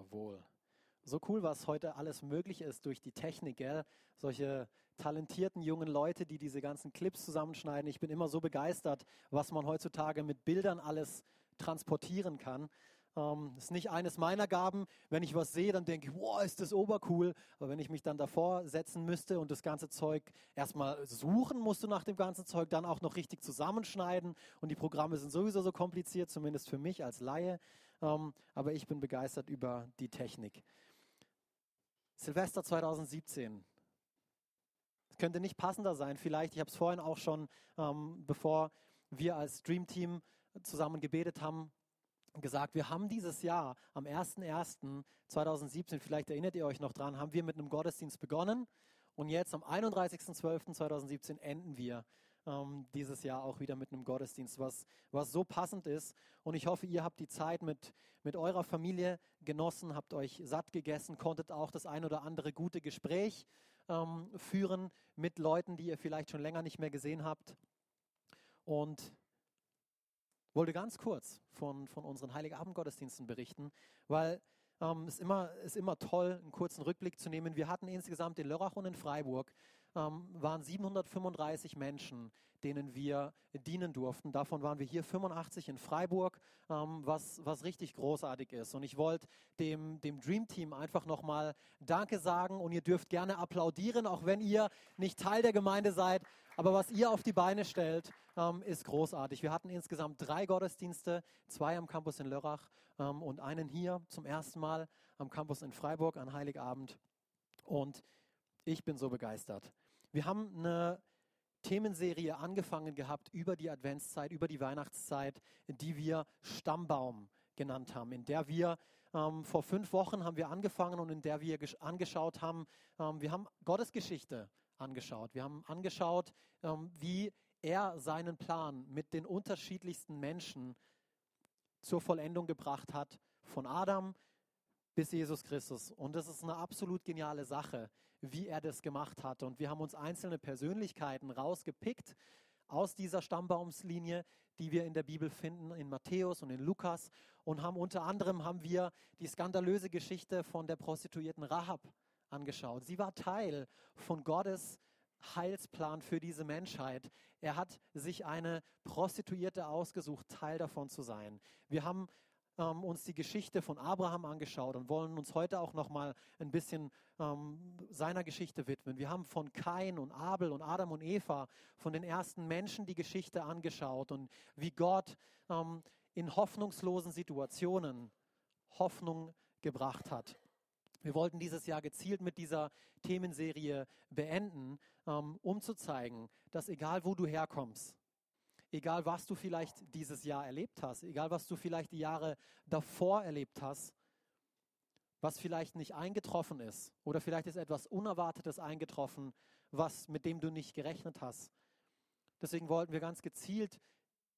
Jawohl. So cool, was heute alles möglich ist durch die Technik, gell? Solche talentierten jungen Leute, die diese ganzen Clips zusammenschneiden. Ich bin immer so begeistert, was man heutzutage mit Bildern alles transportieren kann. Ähm, ist nicht eines meiner Gaben. Wenn ich was sehe, dann denke ich, wow, ist das obercool. Aber wenn ich mich dann davor setzen müsste und das ganze Zeug erstmal suchen musst du nach dem ganzen Zeug, dann auch noch richtig zusammenschneiden. Und die Programme sind sowieso so kompliziert, zumindest für mich als Laie. Ähm, aber ich bin begeistert über die Technik. Silvester 2017. Es könnte nicht passender sein. Vielleicht, ich habe es vorhin auch schon, ähm, bevor wir als Dream Team zusammen gebetet haben, gesagt, wir haben dieses Jahr am 01.01.2017, vielleicht erinnert ihr euch noch dran, haben wir mit einem Gottesdienst begonnen und jetzt am 31.12.2017 enden wir ähm, dieses Jahr auch wieder mit einem Gottesdienst, was, was so passend ist. Und ich hoffe, ihr habt die Zeit mit, mit eurer Familie genossen, habt euch satt gegessen, konntet auch das ein oder andere gute Gespräch ähm, führen mit Leuten, die ihr vielleicht schon länger nicht mehr gesehen habt. Und wollte ganz kurz von, von unseren Heiligabend-Gottesdiensten berichten, weil ähm, es immer, ist immer toll, einen kurzen Rückblick zu nehmen. Wir hatten insgesamt in Lörrach und in Freiburg ähm, waren 735 Menschen, denen wir dienen durften. Davon waren wir hier 85 in Freiburg, ähm, was, was richtig großartig ist. Und ich wollte dem, dem Dream Team einfach nochmal Danke sagen und ihr dürft gerne applaudieren, auch wenn ihr nicht Teil der Gemeinde seid. Aber was ihr auf die Beine stellt, ähm, ist großartig. Wir hatten insgesamt drei Gottesdienste, zwei am Campus in Lörrach ähm, und einen hier zum ersten Mal am Campus in Freiburg an Heiligabend. Und ich bin so begeistert. Wir haben eine Themenserie angefangen gehabt über die Adventszeit, über die Weihnachtszeit, die wir Stammbaum genannt haben, in der wir ähm, vor fünf Wochen haben wir angefangen und in der wir angeschaut haben, ähm, wir haben Gottesgeschichte angeschaut. Wir haben angeschaut, ähm, wie er seinen Plan mit den unterschiedlichsten Menschen zur Vollendung gebracht hat, von Adam bis Jesus Christus. Und das ist eine absolut geniale Sache, wie er das gemacht hat. Und wir haben uns einzelne Persönlichkeiten rausgepickt aus dieser Stammbaumslinie, die wir in der Bibel finden, in Matthäus und in Lukas. Und haben unter anderem haben wir die skandalöse Geschichte von der Prostituierten Rahab angeschaut. Sie war Teil von Gottes Heilsplan für diese Menschheit. Er hat sich eine Prostituierte ausgesucht, Teil davon zu sein. Wir haben ähm, uns die Geschichte von Abraham angeschaut und wollen uns heute auch noch mal ein bisschen ähm, seiner Geschichte widmen. Wir haben von Kain und Abel und Adam und Eva, von den ersten Menschen die Geschichte angeschaut und wie Gott ähm, in hoffnungslosen Situationen Hoffnung gebracht hat. Wir wollten dieses Jahr gezielt mit dieser Themenserie beenden, ähm, um zu zeigen, dass egal wo du herkommst, egal was du vielleicht dieses Jahr erlebt hast, egal was du vielleicht die Jahre davor erlebt hast, was vielleicht nicht eingetroffen ist oder vielleicht ist etwas Unerwartetes eingetroffen, was mit dem du nicht gerechnet hast. Deswegen wollten wir ganz gezielt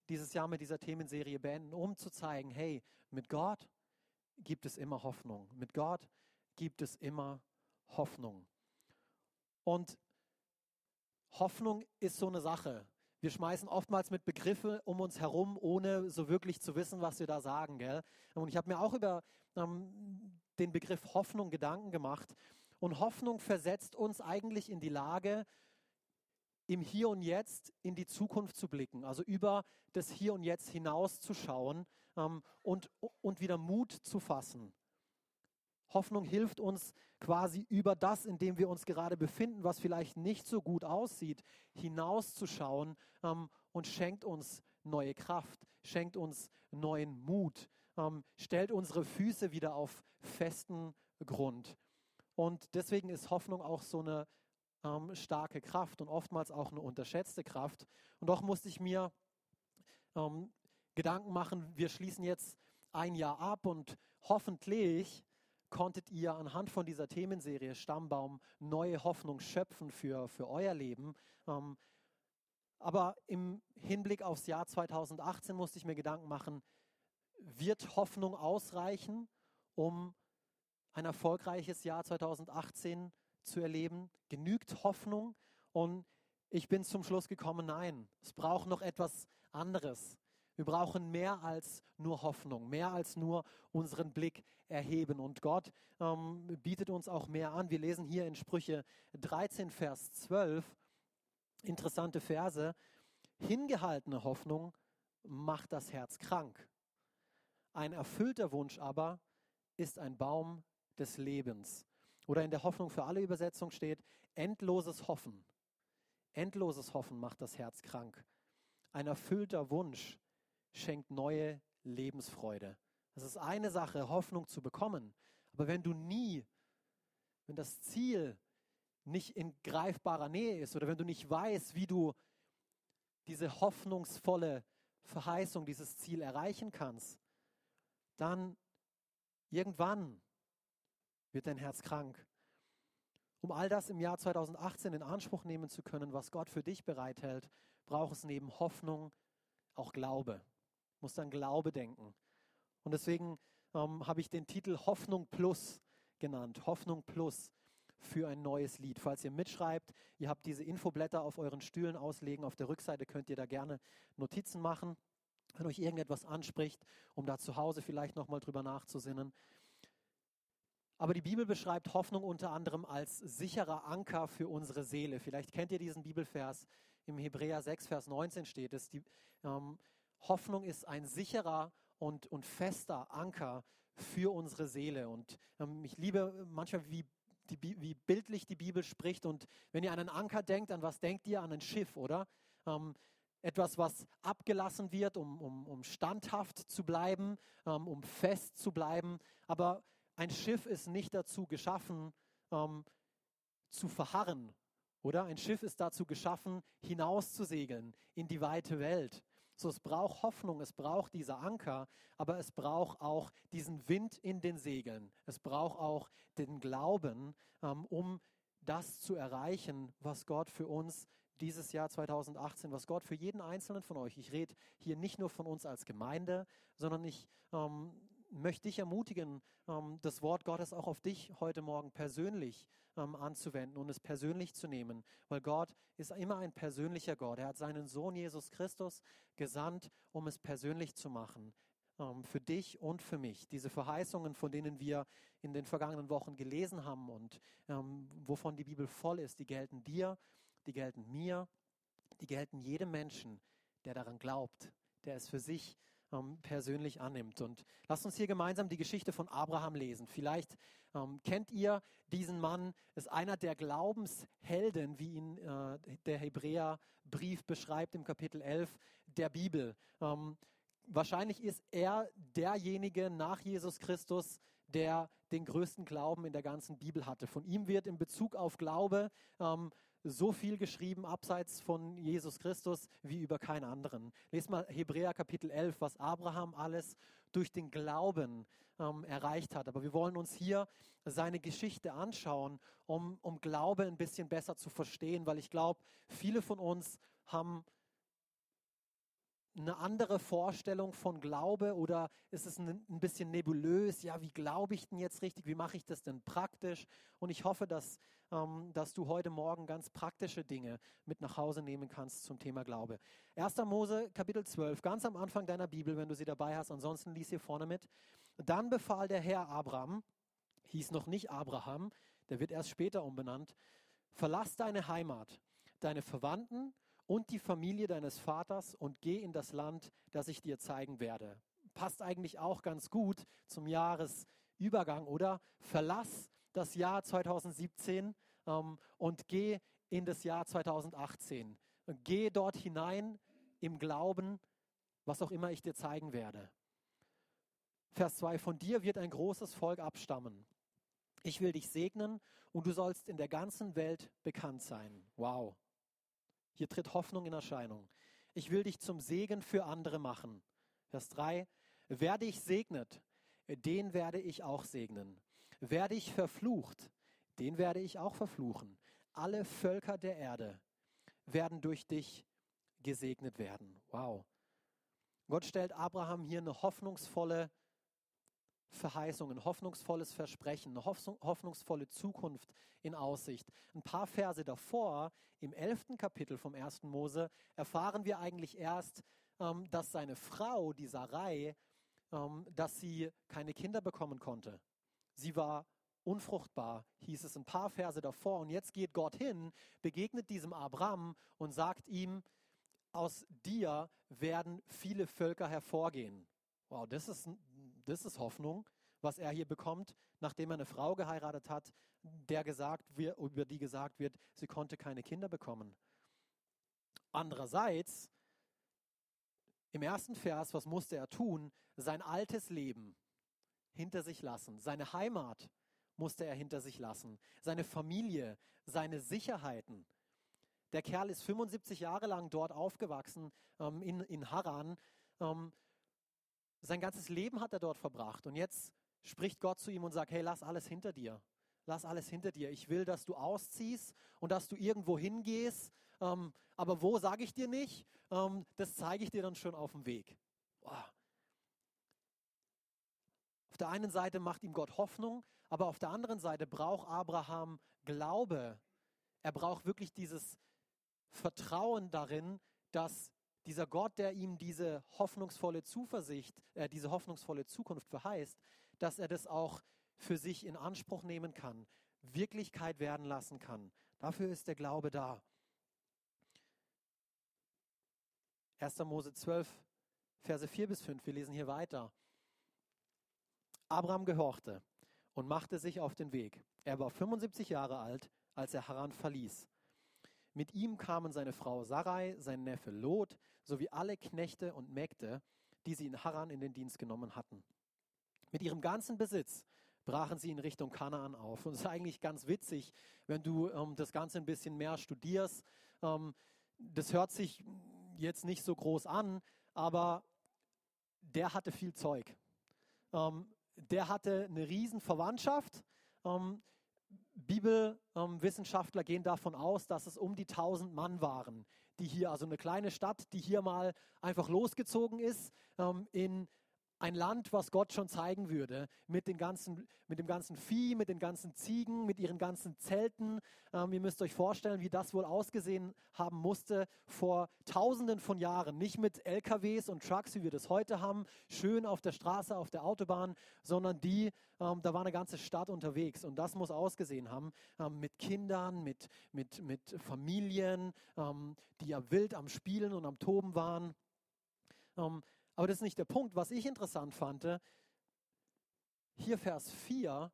dieses Jahr mit dieser Themenserie beenden, um zu zeigen, hey, mit Gott gibt es immer Hoffnung. Mit Gott gibt es immer Hoffnung. Und Hoffnung ist so eine Sache. Wir schmeißen oftmals mit Begriffen um uns herum, ohne so wirklich zu wissen, was wir da sagen. Gell? Und ich habe mir auch über ähm, den Begriff Hoffnung Gedanken gemacht. Und Hoffnung versetzt uns eigentlich in die Lage, im Hier und Jetzt in die Zukunft zu blicken, also über das Hier und Jetzt hinauszuschauen ähm, und, und wieder Mut zu fassen. Hoffnung hilft uns quasi über das, in dem wir uns gerade befinden, was vielleicht nicht so gut aussieht, hinauszuschauen ähm, und schenkt uns neue Kraft, schenkt uns neuen Mut, ähm, stellt unsere Füße wieder auf festen Grund. Und deswegen ist Hoffnung auch so eine ähm, starke Kraft und oftmals auch eine unterschätzte Kraft. Und doch musste ich mir ähm, Gedanken machen, wir schließen jetzt ein Jahr ab und hoffentlich konntet ihr anhand von dieser Themenserie Stammbaum neue Hoffnung schöpfen für, für euer Leben. Ähm, aber im Hinblick aufs Jahr 2018 musste ich mir Gedanken machen, wird Hoffnung ausreichen, um ein erfolgreiches Jahr 2018 zu erleben? Genügt Hoffnung? Und ich bin zum Schluss gekommen, nein, es braucht noch etwas anderes. Wir brauchen mehr als nur Hoffnung, mehr als nur unseren Blick erheben. Und Gott ähm, bietet uns auch mehr an. Wir lesen hier in Sprüche 13, Vers 12 interessante Verse. Hingehaltene Hoffnung macht das Herz krank. Ein erfüllter Wunsch aber ist ein Baum des Lebens. Oder in der Hoffnung für alle Übersetzung steht, endloses Hoffen. Endloses Hoffen macht das Herz krank. Ein erfüllter Wunsch schenkt neue Lebensfreude. Das ist eine Sache, Hoffnung zu bekommen. Aber wenn du nie, wenn das Ziel nicht in greifbarer Nähe ist oder wenn du nicht weißt, wie du diese hoffnungsvolle Verheißung, dieses Ziel erreichen kannst, dann irgendwann wird dein Herz krank. Um all das im Jahr 2018 in Anspruch nehmen zu können, was Gott für dich bereithält, braucht es neben Hoffnung auch Glaube. Musst an Glaube denken. Und deswegen ähm, habe ich den Titel Hoffnung Plus genannt. Hoffnung Plus für ein neues Lied. Falls ihr mitschreibt, ihr habt diese Infoblätter auf euren Stühlen auslegen. Auf der Rückseite könnt ihr da gerne Notizen machen, wenn euch irgendetwas anspricht, um da zu Hause vielleicht nochmal drüber nachzusinnen. Aber die Bibel beschreibt Hoffnung unter anderem als sicherer Anker für unsere Seele. Vielleicht kennt ihr diesen Bibelvers. Im Hebräer 6, Vers 19 steht es. Die, ähm, Hoffnung ist ein sicherer und, und fester Anker für unsere Seele. Und ähm, ich liebe manchmal, wie die, wie bildlich die Bibel spricht. Und wenn ihr an einen Anker denkt, an was denkt ihr? An ein Schiff, oder? Ähm, etwas, was abgelassen wird, um, um, um standhaft zu bleiben, ähm, um fest zu bleiben. Aber ein Schiff ist nicht dazu geschaffen, ähm, zu verharren, oder? Ein Schiff ist dazu geschaffen, hinauszusegeln in die weite Welt. So, es braucht Hoffnung, es braucht dieser Anker, aber es braucht auch diesen Wind in den Segeln. Es braucht auch den Glauben, ähm, um das zu erreichen, was Gott für uns dieses Jahr 2018, was Gott für jeden Einzelnen von euch, ich rede hier nicht nur von uns als Gemeinde, sondern ich ähm, möchte dich ermutigen, ähm, das Wort Gottes auch auf dich heute Morgen persönlich ähm, anzuwenden und es persönlich zu nehmen, weil Gott ist immer ein persönlicher Gott. Er hat seinen Sohn Jesus Christus gesandt, um es persönlich zu machen ähm, für dich und für mich. Diese Verheißungen, von denen wir in den vergangenen Wochen gelesen haben und wovon die Bibel voll ist, die gelten dir, die gelten mir, die gelten jedem Menschen, der daran glaubt, der es für sich ähm, persönlich annimmt. Und lasst uns hier gemeinsam die Geschichte von Abraham lesen. Vielleicht ähm, kennt ihr diesen Mann, ist einer der Glaubenshelden, wie ihn äh, der Hebräerbrief beschreibt im Kapitel 11 der Bibel. Ähm, wahrscheinlich ist er derjenige nach Jesus Christus, der den größten Glauben in der ganzen Bibel hatte. Von ihm wird in Bezug auf Glaube ähm, so viel geschrieben abseits von Jesus Christus wie über keinen anderen. Lest mal Hebräer Kapitel 11, was Abraham alles durch den Glauben ähm, erreicht hat. Aber wir wollen uns hier seine Geschichte anschauen, um, um Glaube ein bisschen besser zu verstehen, weil ich glaube, viele von uns haben eine andere Vorstellung von Glaube oder ist es ein, bisschen nebulös? Ja, wie glaube ich denn jetzt richtig? Wie mache ich das denn praktisch? Und ich hoffe, dass, ähm, dass du heute Morgen ganz praktische Dinge mit nach Hause nehmen kannst zum Thema Glaube. 1. Mose Kapitel 12, ganz am Anfang deiner Bibel, wenn du sie dabei hast, ansonsten lies hier vorne mit. Dann befahl der Herr Abraham, hieß noch nicht Abraham, der wird erst später umbenannt, verlass deine Heimat, deine Verwandten, und die Familie deines Vaters und geh in das Land, das ich dir zeigen werde. Passt eigentlich auch ganz gut zum Jahresübergang, oder? Verlass das Jahr 2017 ähm, und geh in das Jahr 2018. Und geh dort hinein im Glauben, was auch immer ich dir zeigen werde. Vers 2, von dir wird ein großes Volk abstammen. Ich will dich segnen und du sollst in der ganzen Welt bekannt sein. Wow. Hier tritt Hoffnung in Erscheinung. Ich will dich zum Segen für andere machen. Vers 3. Wer dich segnet, den werde ich auch segnen. Wer dich verflucht, den werde ich auch verfluchen. Alle Völker der Erde werden durch dich gesegnet werden. Wow. Gott stellt Abraham hier eine hoffnungsvolle Verheißung, ein hoffnungsvolles Versprechen, eine hoffnungsvolle Zukunft in Aussicht. Ein paar Verse davor, im elften Kapitel vom ersten Mose, erfahren wir eigentlich erst, ähm, dass seine Frau, die Sarai, ähm, dass sie keine Kinder bekommen konnte. Sie war unfruchtbar, hieß es ein paar Verse davor. Und jetzt geht Gott hin, begegnet diesem Abraham und sagt ihm, aus dir werden viele Völker hervorgehen. Wow, das ist, das ist Hoffnung, was er hier bekommt, nachdem er eine Frau geheiratet hat, der gesagt wird, über die gesagt wird, sie konnte keine Kinder bekommen. Andererseits, im ersten Vers, was musste er tun? Sein altes Leben hinter sich lassen, seine Heimat musste er hinter sich lassen, seine Familie, seine Sicherheiten. Der Kerl ist 75 Jahre lang dort aufgewachsen, ähm, in, in Haran. Ähm, sein ganzes Leben hat er dort verbracht. Und jetzt spricht Gott zu ihm und sagt, hey, lass alles hinter dir. Lass alles hinter dir. Ich will, dass du ausziehst und dass du irgendwo hingehst. Ähm, aber wo, sage ich dir nicht. Ähm, das zeige ich dir dann schon auf dem Weg. Boah. Auf der einen Seite macht ihm Gott Hoffnung, aber auf der anderen Seite braucht Abraham Glaube. Er braucht wirklich dieses Vertrauen darin, dass dieser Gott, der ihm diese hoffnungsvolle Zuversicht, äh, diese hoffnungsvolle Zukunft verheißt, dass er das auch für sich in Anspruch nehmen kann, Wirklichkeit werden lassen kann. Dafür ist der Glaube da. 1. Mose 12, Verse 4 bis 5, wir lesen hier weiter. Abraham gehorchte und machte sich auf den Weg. Er war 75 Jahre alt, als er Haran verließ. Mit ihm kamen seine Frau Sarai, sein Neffe Lot, sowie alle Knechte und Mägde, die sie in Haran in den Dienst genommen hatten. Mit ihrem ganzen Besitz brachen sie in Richtung Kanaan auf. Und es ist eigentlich ganz witzig, wenn du ähm, das Ganze ein bisschen mehr studierst. Ähm, das hört sich jetzt nicht so groß an, aber der hatte viel Zeug. Ähm, der hatte eine riesen Verwandtschaft. Ähm, Bibelwissenschaftler gehen davon aus, dass es um die 1000 Mann waren, die hier, also eine kleine Stadt, die hier mal einfach losgezogen ist ähm, in ein Land, was Gott schon zeigen würde, mit, den ganzen, mit dem ganzen Vieh, mit den ganzen Ziegen, mit ihren ganzen Zelten. Ähm, ihr müsst euch vorstellen, wie das wohl ausgesehen haben musste vor tausenden von Jahren. Nicht mit LKWs und Trucks, wie wir das heute haben, schön auf der Straße, auf der Autobahn, sondern die, ähm, da war eine ganze Stadt unterwegs. Und das muss ausgesehen haben, ähm, mit Kindern, mit, mit, mit Familien, ähm, die ja wild am Spielen und am Toben waren. Aber das ist nicht der Punkt. Was ich interessant fand, hier Vers 4,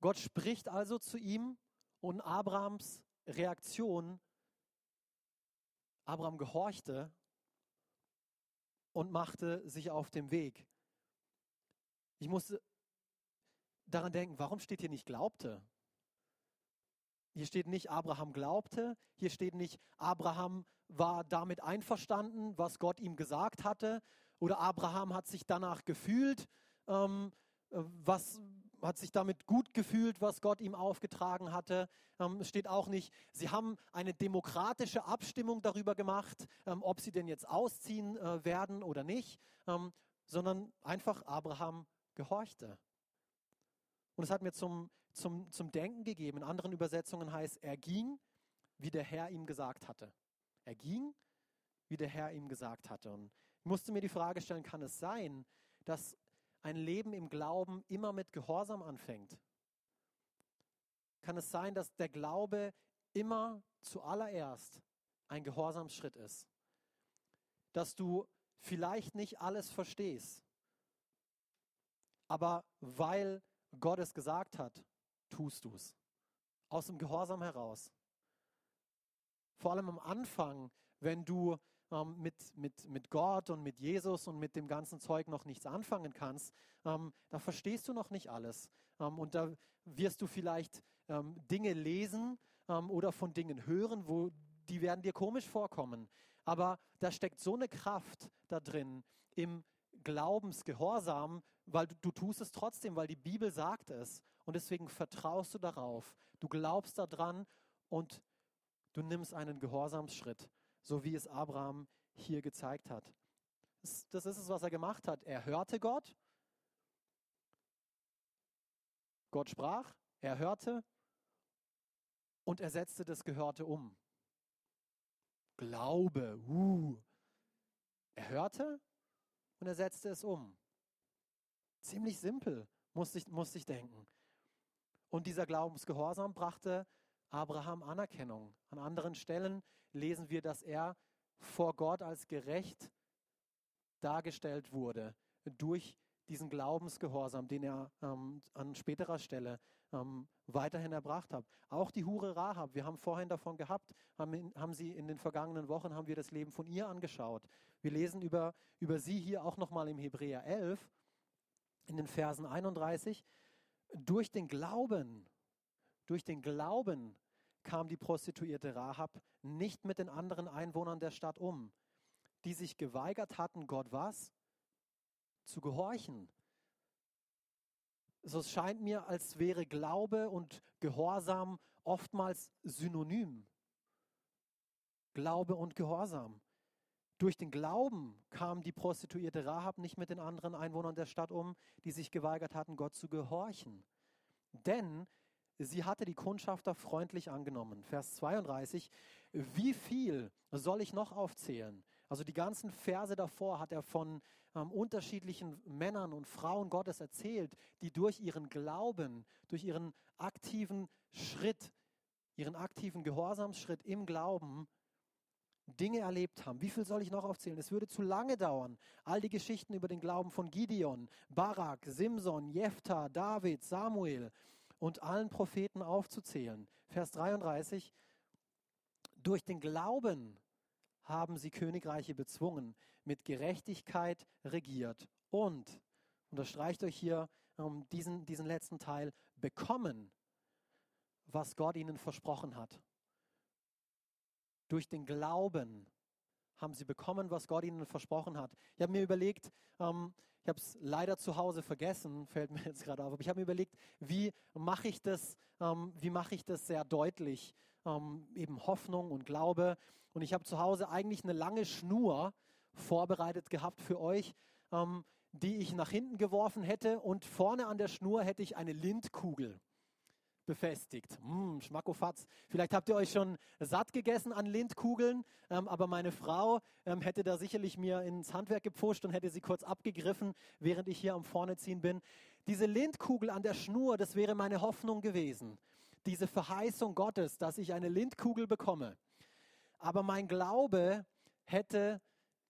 Gott spricht also zu ihm und Abrahams Reaktion, Abraham gehorchte und machte sich auf den Weg. Ich musste daran denken, warum steht hier nicht glaubte? Hier steht nicht, Abraham glaubte. Hier steht nicht, Abraham war damit einverstanden, was Gott ihm gesagt hatte. Oder Abraham hat sich danach gefühlt, ähm, äh, was hat sich damit gut gefühlt, was Gott ihm aufgetragen hatte. Ähm, es steht auch nicht, sie haben eine demokratische Abstimmung darüber gemacht, ähm, ob sie denn jetzt ausziehen äh, werden oder nicht, ähm, sondern einfach Abraham gehorchte. Und es hat mir zum, zum, zum Denken gegeben. In anderen Übersetzungen heißt, er ging, wie der Herr ihm gesagt hatte. Er ging, wie der Herr ihm gesagt hatte. Und ich musste mir die Frage stellen, kann es sein, dass ein Leben im Glauben immer mit Gehorsam anfängt? Kann es sein, dass der Glaube immer zuallererst ein Gehorsamsschritt ist? Dass du vielleicht nicht alles verstehst, aber weil Gott es gesagt hat, tust du es. Aus dem Gehorsam heraus. Vor allem am Anfang, wenn du ähm, mit, mit, mit Gott und mit Jesus und mit dem ganzen Zeug noch nichts anfangen kannst, ähm, da verstehst du noch nicht alles. Ähm, und da wirst du vielleicht ähm, Dinge lesen ähm, oder von Dingen hören, wo die werden dir komisch vorkommen. Aber da steckt so eine Kraft da drin im Glaubensgehorsam, weil du, du tust es trotzdem, weil die Bibel sagt es. Und deswegen vertraust du darauf. Du glaubst daran und du nimmst einen Gehorsamsschritt, so wie es Abraham hier gezeigt hat. Das, ist es, was er gemacht hat. Er hörte Gott. Gott sprach, er hörte und er setzte das Gehörte um. Glaube, uh, Er hörte und er setzte es um. Ziemlich simpel, musste ich, musste ich denken. Und dieser Glaubensgehorsam brachte Abraham Anerkennung. An anderen Stellen lesen wir, dass er vor Gott als gerecht dargestellt wurde durch diesen Glaubensgehorsam, den er ähm, an späterer Stelle ähm, weiterhin erbracht hat. Auch die Hure Rahab, wir haben vorhin davon gehabt, haben, haben, sie in den vergangenen Wochen, haben wir das Leben von ihr angeschaut. Wir lesen über, über sie hier auch nochmal im Hebräer 11, in den Versen 31. Durch den Glauben, durch den Glauben kam die Prostituierte Rahab nicht mit den anderen Einwohnern der Stadt um, die sich geweigert hatten, Gott was? Zu gehorchen. So es scheint mir, als wäre Glaube und Gehorsam oftmals synonym. Glaube und Gehorsam. Durch den Glauben kam die Prostituierte Rahab nicht mit den anderen Einwohnern der Stadt um, die sich geweigert hatten, Gott zu gehorchen. Denn sie hatte die Kundschafter freundlich angenommen. Vers 32, wie viel soll ich noch aufzählen? Also die ganzen Verse davor hat er von ähm, unterschiedlichen Männern und Frauen Gottes erzählt, die durch ihren Glauben, durch ihren aktiven Schritt, ihren aktiven Gehorsamsschritt im Glauben Dinge erlebt haben. Wie viel soll ich noch aufzählen? Es würde zu lange dauern. All die Geschichten über den Glauben von Gideon, Barak, Simson, Jephthah, David, Samuel und allen Propheten aufzuzählen. Vers 33. Durch den Glauben haben sie Königreiche bezwungen, mit Gerechtigkeit regiert und, unterstreicht euch hier ähm, diesen, diesen letzten Teil, bekommen, was Gott ihnen versprochen hat. Durch den Glauben haben sie bekommen, was Gott ihnen versprochen hat. Ich habe mir überlegt, ähm, ich habe es leider zu Hause vergessen, fällt mir jetzt gerade auf, aber ich habe mir überlegt, wie mache ich das, ähm, wie ich das sehr deutlich, ähm, eben Hoffnung und Glaube. Und ich habe zu Hause eigentlich eine lange Schnur vorbereitet gehabt für euch, ähm, die ich nach hinten geworfen hätte und vorne an der Schnur hätte ich eine Lindkugel befestigt. Mmh, Schmackofatz. Vielleicht habt ihr euch schon satt gegessen an Lindkugeln, ähm, aber meine Frau ähm, hätte da sicherlich mir ins Handwerk gepfuscht und hätte sie kurz abgegriffen, während ich hier am Vorneziehen bin. Diese Lindkugel an der Schnur, das wäre meine Hoffnung gewesen. Diese Verheißung Gottes, dass ich eine Lindkugel bekomme. Aber mein Glaube hätte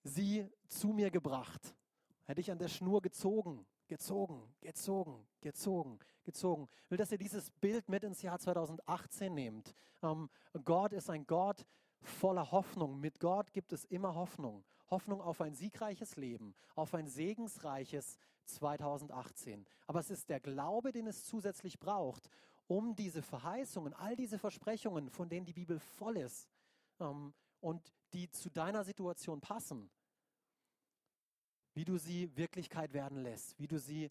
sie zu mir gebracht. Hätte ich an der Schnur gezogen gezogen, gezogen, gezogen, gezogen. Ich will, dass ihr dieses Bild mit ins Jahr 2018 nehmt. Ähm, Gott ist ein Gott voller Hoffnung. Mit Gott gibt es immer Hoffnung. Hoffnung auf ein siegreiches Leben, auf ein segensreiches 2018. Aber es ist der Glaube, den es zusätzlich braucht, um diese Verheißungen, all diese Versprechungen, von denen die Bibel voll ist ähm, und die zu deiner Situation passen, wie du sie Wirklichkeit werden lässt, wie du sie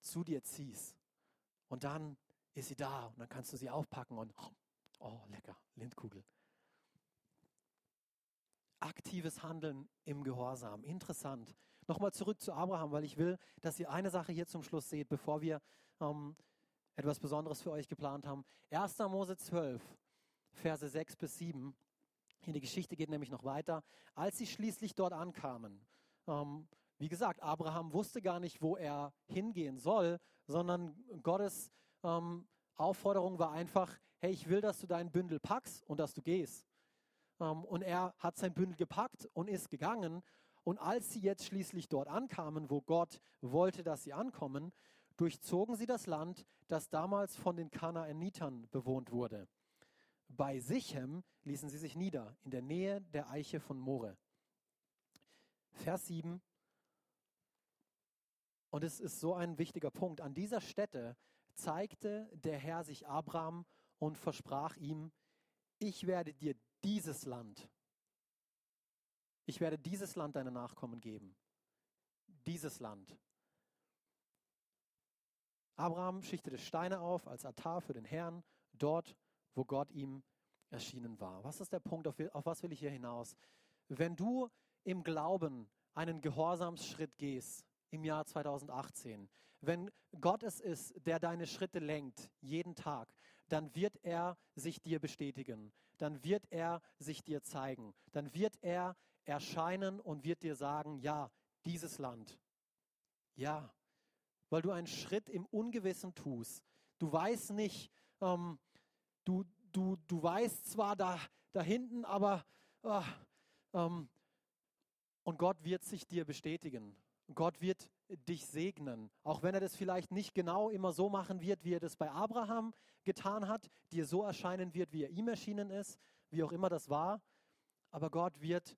zu dir ziehst. Und dann ist sie da und dann kannst du sie aufpacken und, oh, lecker, Lindkugel. Aktives Handeln im Gehorsam. Interessant. Nochmal zurück zu Abraham, weil ich will, dass ihr eine Sache hier zum Schluss seht, bevor wir ähm, etwas Besonderes für euch geplant haben. 1. Mose 12, Verse 6 bis 7. Hier die Geschichte geht nämlich noch weiter. Als sie schließlich dort ankamen, ähm, wie gesagt, Abraham wusste gar nicht, wo er hingehen soll, sondern Gottes ähm, Aufforderung war einfach, hey, ich will, dass du dein Bündel packst und dass du gehst. Ähm, und er hat sein Bündel gepackt und ist gegangen. Und als sie jetzt schließlich dort ankamen, wo Gott wollte, dass sie ankommen, durchzogen sie das Land, das damals von den Kanaanitern bewohnt wurde. Bei Sichem ließen sie sich nieder, in der Nähe der Eiche von More. Vers 7. Und es ist so ein wichtiger Punkt. An dieser Stätte zeigte der Herr sich Abraham und versprach ihm, ich werde dir dieses Land, ich werde dieses Land deinen Nachkommen geben. Dieses Land. Abraham schichtete Steine auf als Altar für den Herrn, dort, wo Gott ihm erschienen war. Was ist der Punkt, auf, auf was will ich hier hinaus? Wenn du im Glauben einen Gehorsamsschritt gehst, im Jahr 2018. Wenn Gott es ist, der deine Schritte lenkt, jeden Tag, dann wird er sich dir bestätigen. Dann wird er sich dir zeigen. Dann wird er erscheinen und wird dir sagen, ja, dieses Land. Ja, weil du einen Schritt im Ungewissen tust. Du weißt nicht, ähm, du, du, du weißt zwar da, da hinten, aber äh, ähm, und Gott wird sich dir bestätigen. Gott wird dich segnen, auch wenn er das vielleicht nicht genau immer so machen wird, wie er das bei Abraham getan hat, dir so erscheinen wird, wie er ihm erschienen ist, wie auch immer das war. Aber Gott wird,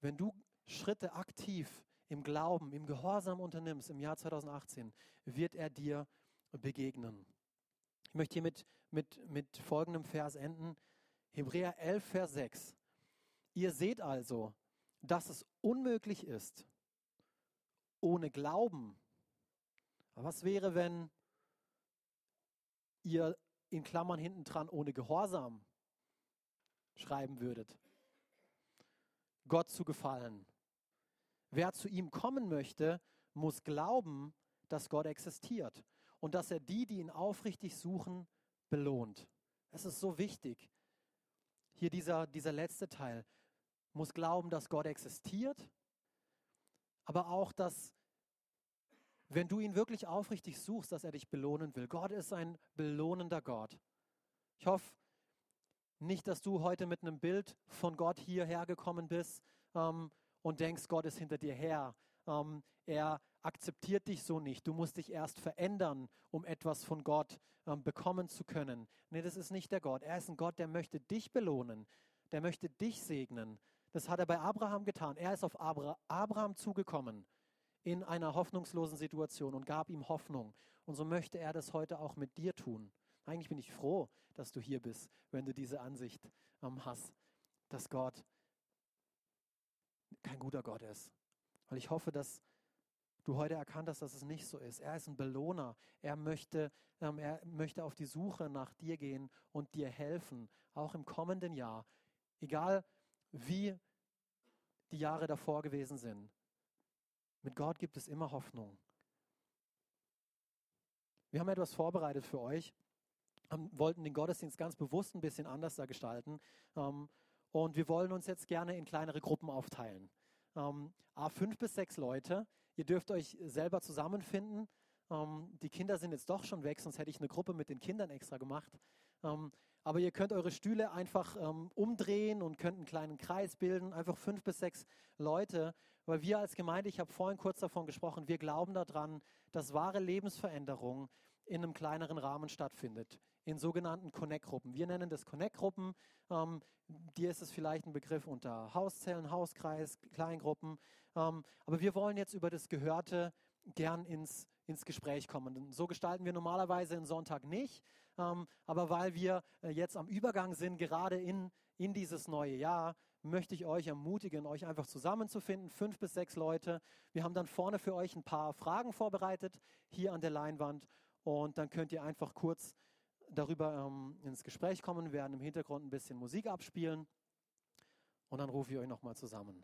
wenn du Schritte aktiv im Glauben, im Gehorsam unternimmst im Jahr 2018, wird er dir begegnen. Ich möchte hier mit, mit, mit folgendem Vers enden. Hebräer 11, Vers 6. Ihr seht also, dass es unmöglich ist, ohne Glauben. Aber was wäre, wenn ihr in Klammern hinten dran ohne Gehorsam schreiben würdet? Gott zu gefallen. Wer zu ihm kommen möchte, muss glauben, dass Gott existiert und dass er die, die ihn aufrichtig suchen, belohnt. Es ist so wichtig. Hier dieser, dieser letzte Teil muss glauben, dass Gott existiert, aber auch, dass wenn du ihn wirklich aufrichtig suchst, dass er dich belohnen will. Gott ist ein belohnender Gott. Ich hoffe nicht, dass du heute mit einem Bild von Gott hierher gekommen bist ähm, und denkst, Gott ist hinter dir her. Ähm, er akzeptiert dich so nicht. Du musst dich erst verändern, um etwas von Gott ähm, bekommen zu können. Nee, das ist nicht der Gott. Er ist ein Gott, der möchte dich belohnen. Der möchte dich segnen. Das hat er bei Abraham getan. Er ist auf Abraham zugekommen in einer hoffnungslosen Situation und gab ihm Hoffnung. Und so möchte er das heute auch mit dir tun. Eigentlich bin ich froh, dass du hier bist, wenn du diese Ansicht ähm, hast, dass Gott kein guter Gott ist. Weil ich hoffe, dass du heute erkannt hast, dass es nicht so ist. Er ist ein Belohner. Er möchte, ähm, er möchte auf die Suche nach dir gehen und dir helfen, auch im kommenden Jahr. Egal wie die Jahre davor gewesen sind. Mit Gott gibt es immer Hoffnung. Wir haben etwas vorbereitet für euch, wollten den Gottesdienst ganz bewusst ein bisschen anders da gestalten. Ähm, und wir wollen uns jetzt gerne in kleinere Gruppen aufteilen. Ähm, A, fünf bis sechs Leute. Ihr dürft euch selber zusammenfinden. Ähm, die Kinder sind jetzt doch schon weg, sonst hätte ich eine Gruppe mit den Kindern extra gemacht. Aber ihr könnt eure Stühle einfach ähm, umdrehen und könnt einen kleinen Kreis bilden, einfach fünf bis sechs Leute, weil wir als Gemeinde, ich habe vorhin kurz davon gesprochen, wir glauben daran, dass wahre Lebensveränderung in einem kleineren Rahmen stattfindet, in sogenannten Connect-Gruppen. Wir nennen das Connect-Gruppen. Ähm, dir ist es vielleicht ein Begriff unter Hauszellen, Hauskreis, Kleingruppen. Ähm, aber wir wollen jetzt über das Gehörte gern ins, ins Gespräch kommen. So gestalten wir normalerweise einen Sonntag nicht, ähm, aber weil wir äh, jetzt am Übergang sind, gerade in, in dieses neue Jahr, möchte ich euch ermutigen, euch einfach zusammenzufinden, fünf bis sechs Leute. Wir haben dann vorne für euch ein paar Fragen vorbereitet, hier an der Leinwand, und dann könnt ihr einfach kurz darüber ähm, ins Gespräch kommen, wir werden im Hintergrund ein bisschen Musik abspielen und dann rufe ich euch nochmal zusammen.